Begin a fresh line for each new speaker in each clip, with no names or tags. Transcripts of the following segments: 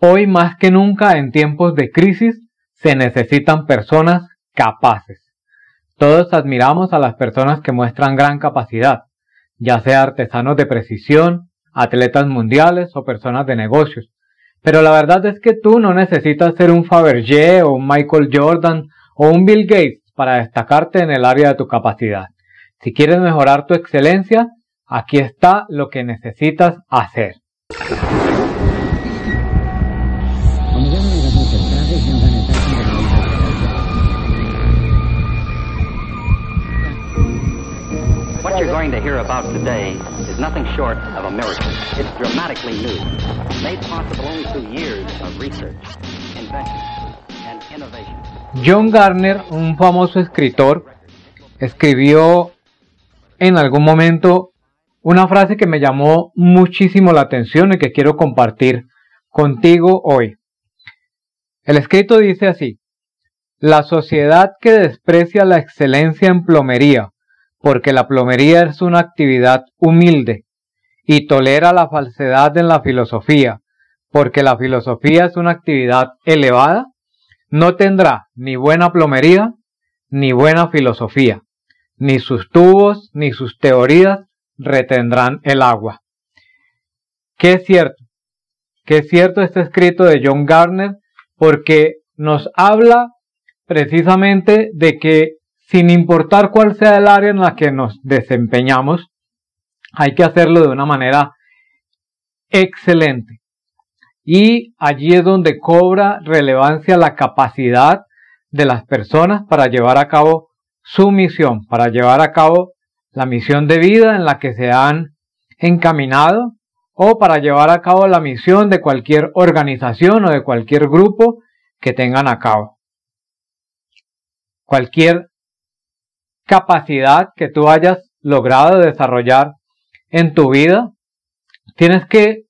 Hoy más que nunca en tiempos de crisis se necesitan personas capaces. Todos admiramos a las personas que muestran gran capacidad, ya sea artesanos de precisión, atletas mundiales o personas de negocios. Pero la verdad es que tú no necesitas ser un Fabergé o un Michael Jordan o un Bill Gates para destacarte en el área de tu capacidad. Si quieres mejorar tu excelencia, aquí está lo que necesitas hacer.
Going to hear about today is nothing short of a miracle. It's dramatically new, made possible only through years of research, and innovation.
John Garner, un famoso escritor, escribió en algún momento una frase que me llamó muchísimo la atención y que quiero compartir contigo hoy. El escrito dice así, la sociedad que desprecia la excelencia en plomería, porque la plomería es una actividad humilde, y tolera la falsedad en la filosofía, porque la filosofía es una actividad elevada, no tendrá ni buena plomería ni buena filosofía, ni sus tubos ni sus teorías retendrán el agua. ¿Qué es cierto? ¿Qué es cierto este escrito de John Garner? Porque nos habla precisamente de que sin importar cuál sea el área en la que nos desempeñamos, hay que hacerlo de una manera excelente. Y allí es donde cobra relevancia la capacidad de las personas para llevar a cabo su misión, para llevar a cabo la misión de vida en la que se han encaminado o para llevar a cabo la misión de cualquier organización o de cualquier grupo que tengan a cabo. Cualquier capacidad que tú hayas logrado desarrollar en tu vida, tienes que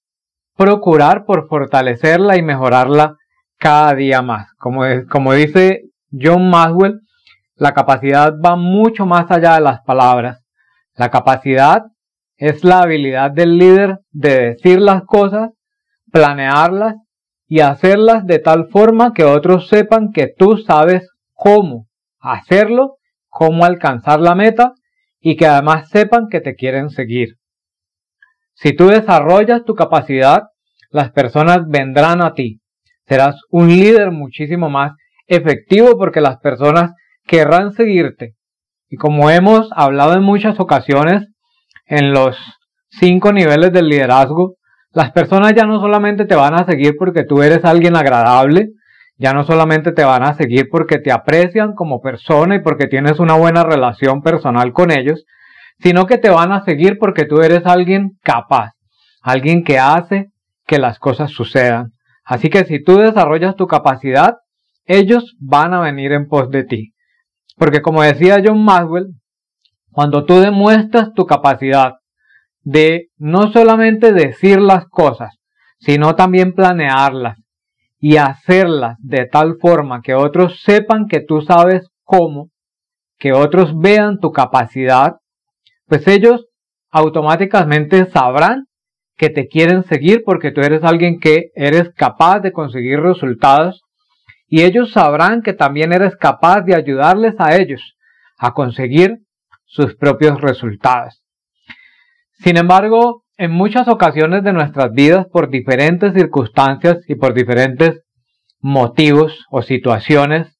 procurar por fortalecerla y mejorarla cada día más. Como, como dice John Maxwell, la capacidad va mucho más allá de las palabras. La capacidad es la habilidad del líder de decir las cosas, planearlas y hacerlas de tal forma que otros sepan que tú sabes cómo hacerlo, cómo alcanzar la meta y que además sepan que te quieren seguir. Si tú desarrollas tu capacidad, las personas vendrán a ti. Serás un líder muchísimo más efectivo porque las personas querrán seguirte. Y como hemos hablado en muchas ocasiones en los cinco niveles del liderazgo, las personas ya no solamente te van a seguir porque tú eres alguien agradable, ya no solamente te van a seguir porque te aprecian como persona y porque tienes una buena relación personal con ellos, sino que te van a seguir porque tú eres alguien capaz, alguien que hace que las cosas sucedan. Así que si tú desarrollas tu capacidad, ellos van a venir en pos de ti. Porque como decía John Maxwell, cuando tú demuestras tu capacidad de no solamente decir las cosas, sino también planearlas y hacerlas de tal forma que otros sepan que tú sabes cómo, que otros vean tu capacidad, pues ellos automáticamente sabrán que te quieren seguir porque tú eres alguien que eres capaz de conseguir resultados y ellos sabrán que también eres capaz de ayudarles a ellos a conseguir sus propios resultados. Sin embargo, en muchas ocasiones de nuestras vidas, por diferentes circunstancias y por diferentes motivos o situaciones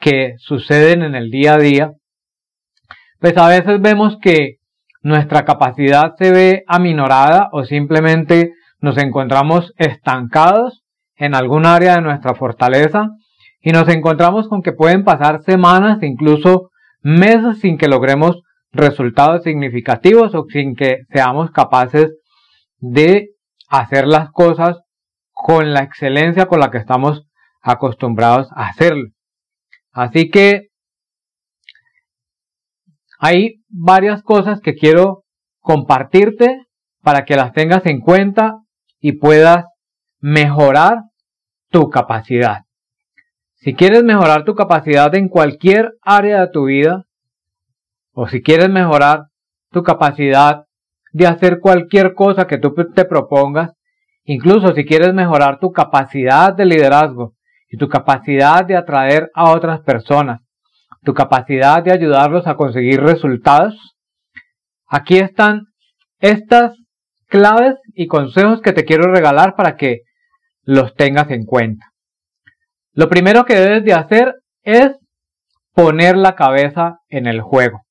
que suceden en el día a día, pues a veces vemos que nuestra capacidad se ve aminorada o simplemente nos encontramos estancados en algún área de nuestra fortaleza y nos encontramos con que pueden pasar semanas, incluso meses sin que logremos resultados significativos o sin que seamos capaces de hacer las cosas con la excelencia con la que estamos acostumbrados a hacerlo. Así que hay varias cosas que quiero compartirte para que las tengas en cuenta y puedas mejorar tu capacidad. Si quieres mejorar tu capacidad en cualquier área de tu vida, o si quieres mejorar tu capacidad de hacer cualquier cosa que tú te propongas, incluso si quieres mejorar tu capacidad de liderazgo y tu capacidad de atraer a otras personas, tu capacidad de ayudarlos a conseguir resultados, aquí están estas claves y consejos que te quiero regalar para que los tengas en cuenta. Lo primero que debes de hacer es poner la cabeza en el juego.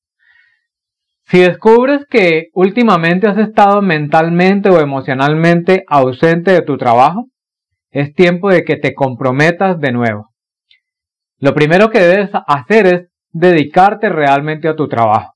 Si descubres que últimamente has estado mentalmente o emocionalmente ausente de tu trabajo, es tiempo de que te comprometas de nuevo. Lo primero que debes hacer es dedicarte realmente a tu trabajo.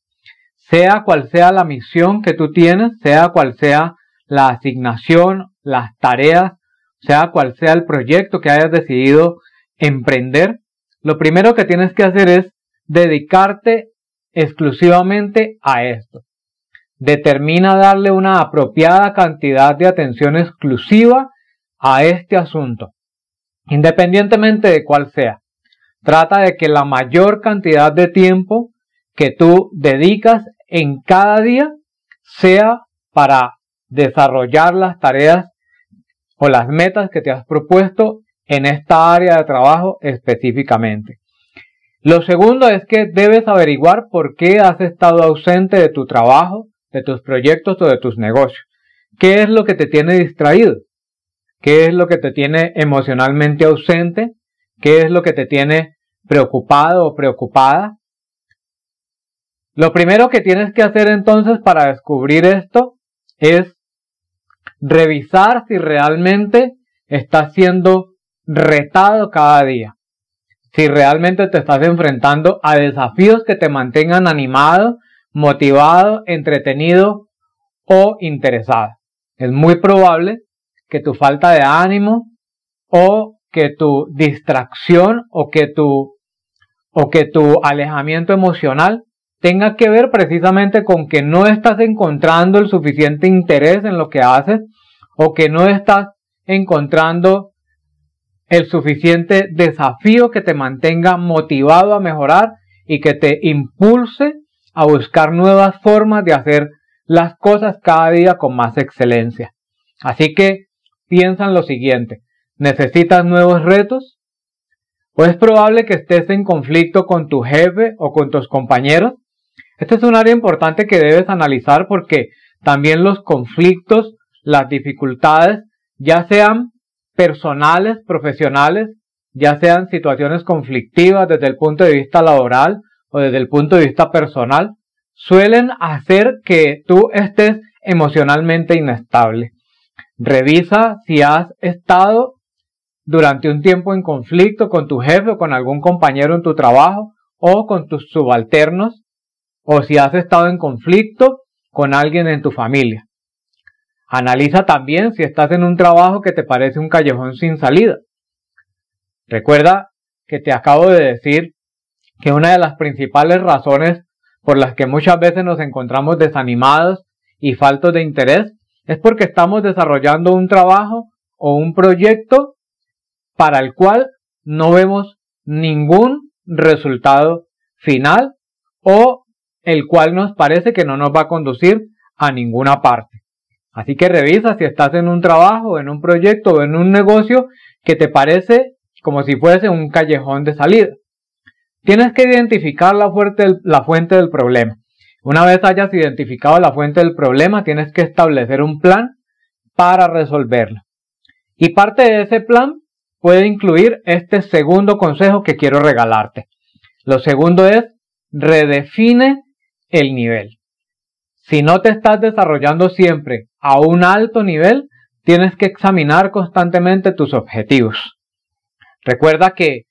Sea cual sea la misión que tú tienes, sea cual sea la asignación, las tareas, sea cual sea el proyecto que hayas decidido emprender, lo primero que tienes que hacer es dedicarte exclusivamente a esto. Determina darle una apropiada cantidad de atención exclusiva a este asunto, independientemente de cuál sea. Trata de que la mayor cantidad de tiempo que tú dedicas en cada día sea para desarrollar las tareas o las metas que te has propuesto en esta área de trabajo específicamente. Lo segundo es que debes averiguar por qué has estado ausente de tu trabajo, de tus proyectos o de tus negocios. ¿Qué es lo que te tiene distraído? ¿Qué es lo que te tiene emocionalmente ausente? ¿Qué es lo que te tiene preocupado o preocupada? Lo primero que tienes que hacer entonces para descubrir esto es revisar si realmente estás siendo retado cada día. Si realmente te estás enfrentando a desafíos que te mantengan animado, motivado, entretenido o interesado. Es muy probable que tu falta de ánimo o que tu distracción o que tu o que tu alejamiento emocional tenga que ver precisamente con que no estás encontrando el suficiente interés en lo que haces o que no estás encontrando el suficiente desafío que te mantenga motivado a mejorar y que te impulse a buscar nuevas formas de hacer las cosas cada día con más excelencia. Así que piensa en lo siguiente, ¿necesitas nuevos retos? ¿O es probable que estés en conflicto con tu jefe o con tus compañeros? Este es un área importante que debes analizar porque también los conflictos, las dificultades, ya sean personales, profesionales, ya sean situaciones conflictivas desde el punto de vista laboral o desde el punto de vista personal, suelen hacer que tú estés emocionalmente inestable. Revisa si has estado durante un tiempo en conflicto con tu jefe o con algún compañero en tu trabajo o con tus subalternos o si has estado en conflicto con alguien en tu familia. Analiza también si estás en un trabajo que te parece un callejón sin salida. Recuerda que te acabo de decir que una de las principales razones por las que muchas veces nos encontramos desanimados y faltos de interés es porque estamos desarrollando un trabajo o un proyecto para el cual no vemos ningún resultado final o el cual nos parece que no nos va a conducir a ninguna parte. Así que revisa si estás en un trabajo, en un proyecto o en un negocio que te parece como si fuese un callejón de salida. Tienes que identificar la, la fuente del problema. Una vez hayas identificado la fuente del problema, tienes que establecer un plan para resolverlo. Y parte de ese plan puede incluir este segundo consejo que quiero regalarte. Lo segundo es redefine el nivel. Si no te estás desarrollando siempre a un alto nivel, tienes que examinar constantemente tus objetivos. Recuerda que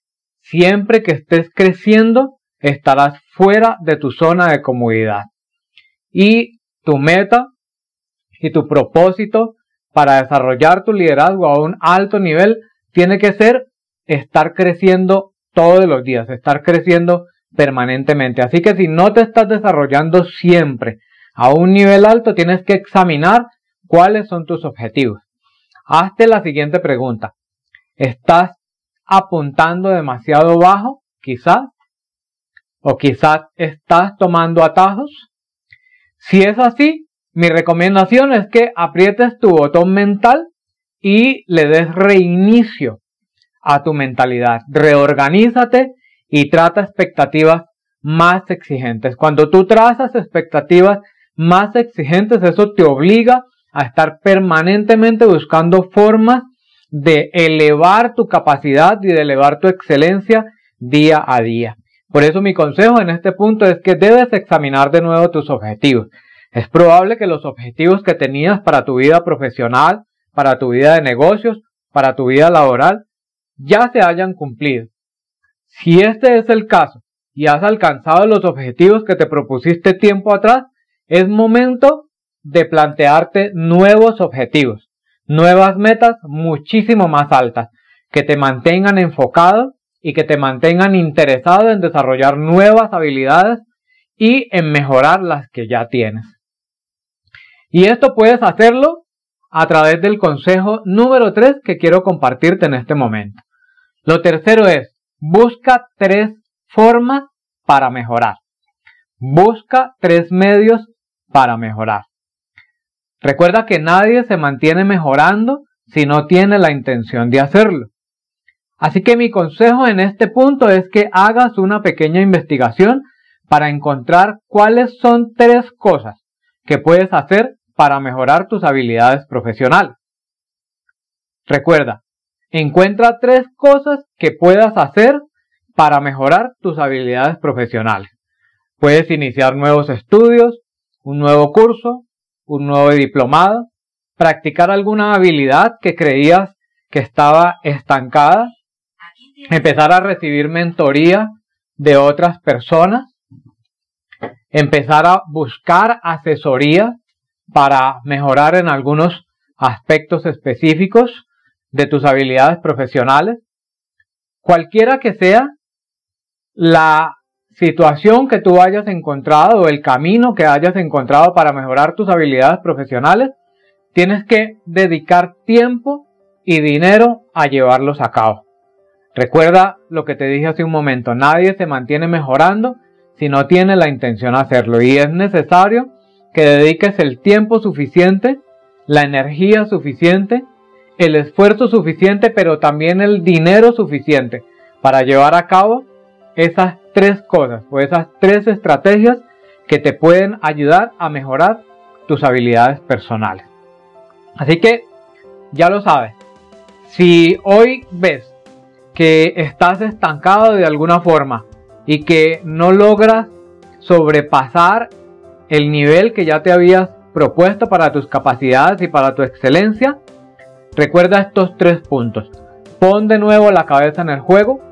siempre que estés creciendo, estarás fuera de tu zona de comodidad. Y tu meta y tu propósito para desarrollar tu liderazgo a un alto nivel tiene que ser estar creciendo todos los días, estar creciendo permanentemente. Así que si no te estás desarrollando siempre a un nivel alto, tienes que examinar cuáles son tus objetivos. Hazte la siguiente pregunta. ¿Estás apuntando demasiado bajo? Quizás. ¿O quizás estás tomando atajos? Si es así, mi recomendación es que aprietes tu botón mental y le des reinicio a tu mentalidad. Reorganízate y trata expectativas más exigentes. Cuando tú trazas expectativas más exigentes, eso te obliga a estar permanentemente buscando formas de elevar tu capacidad y de elevar tu excelencia día a día. Por eso mi consejo en este punto es que debes examinar de nuevo tus objetivos. Es probable que los objetivos que tenías para tu vida profesional, para tu vida de negocios, para tu vida laboral, ya se hayan cumplido. Si este es el caso y has alcanzado los objetivos que te propusiste tiempo atrás, es momento de plantearte nuevos objetivos, nuevas metas muchísimo más altas, que te mantengan enfocado y que te mantengan interesado en desarrollar nuevas habilidades y en mejorar las que ya tienes. Y esto puedes hacerlo a través del consejo número 3 que quiero compartirte en este momento. Lo tercero es, busca tres formas para mejorar. Busca tres medios para mejorar. Recuerda que nadie se mantiene mejorando si no tiene la intención de hacerlo. Así que mi consejo en este punto es que hagas una pequeña investigación para encontrar cuáles son tres cosas que puedes hacer para mejorar tus habilidades profesionales. Recuerda, encuentra tres cosas que puedas hacer para mejorar tus habilidades profesionales. Puedes iniciar nuevos estudios, un nuevo curso, un nuevo diplomado, practicar alguna habilidad que creías que estaba estancada, empezar a recibir mentoría de otras personas, empezar a buscar asesoría para mejorar en algunos aspectos específicos de tus habilidades profesionales. Cualquiera que sea la situación que tú hayas encontrado el camino que hayas encontrado para mejorar tus habilidades profesionales, tienes que dedicar tiempo y dinero a llevarlos a cabo. Recuerda lo que te dije hace un momento, nadie se mantiene mejorando si no tiene la intención de hacerlo y es necesario que dediques el tiempo suficiente, la energía suficiente, el esfuerzo suficiente, pero también el dinero suficiente para llevar a cabo esas tres cosas o esas tres estrategias que te pueden ayudar a mejorar tus habilidades personales. Así que ya lo sabes, si hoy ves que estás estancado de alguna forma y que no logras sobrepasar el nivel que ya te habías propuesto para tus capacidades y para tu excelencia, recuerda estos tres puntos. Pon de nuevo la cabeza en el juego,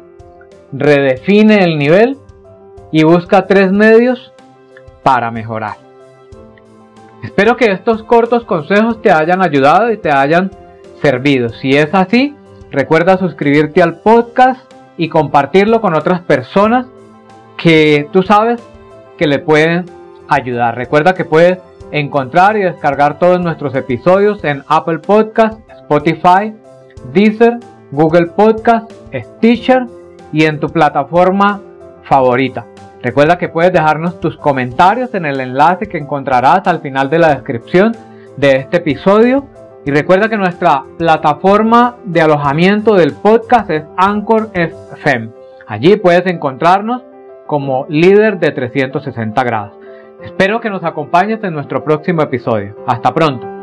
redefine el nivel y busca tres medios para mejorar. Espero que estos cortos consejos te hayan ayudado y te hayan servido. Si es así, recuerda suscribirte al podcast y compartirlo con otras personas que tú sabes que le pueden ayudar. Recuerda que puedes encontrar y descargar todos nuestros episodios en Apple Podcast, Spotify, Deezer, Google Podcast, Stitcher y en tu plataforma favorita. Recuerda que puedes dejarnos tus comentarios en el enlace que encontrarás al final de la descripción de este episodio. Y recuerda que nuestra plataforma de alojamiento del podcast es Anchor FM. Allí puedes encontrarnos como líder de 360 grados. Espero que nos acompañes en nuestro próximo episodio. Hasta pronto.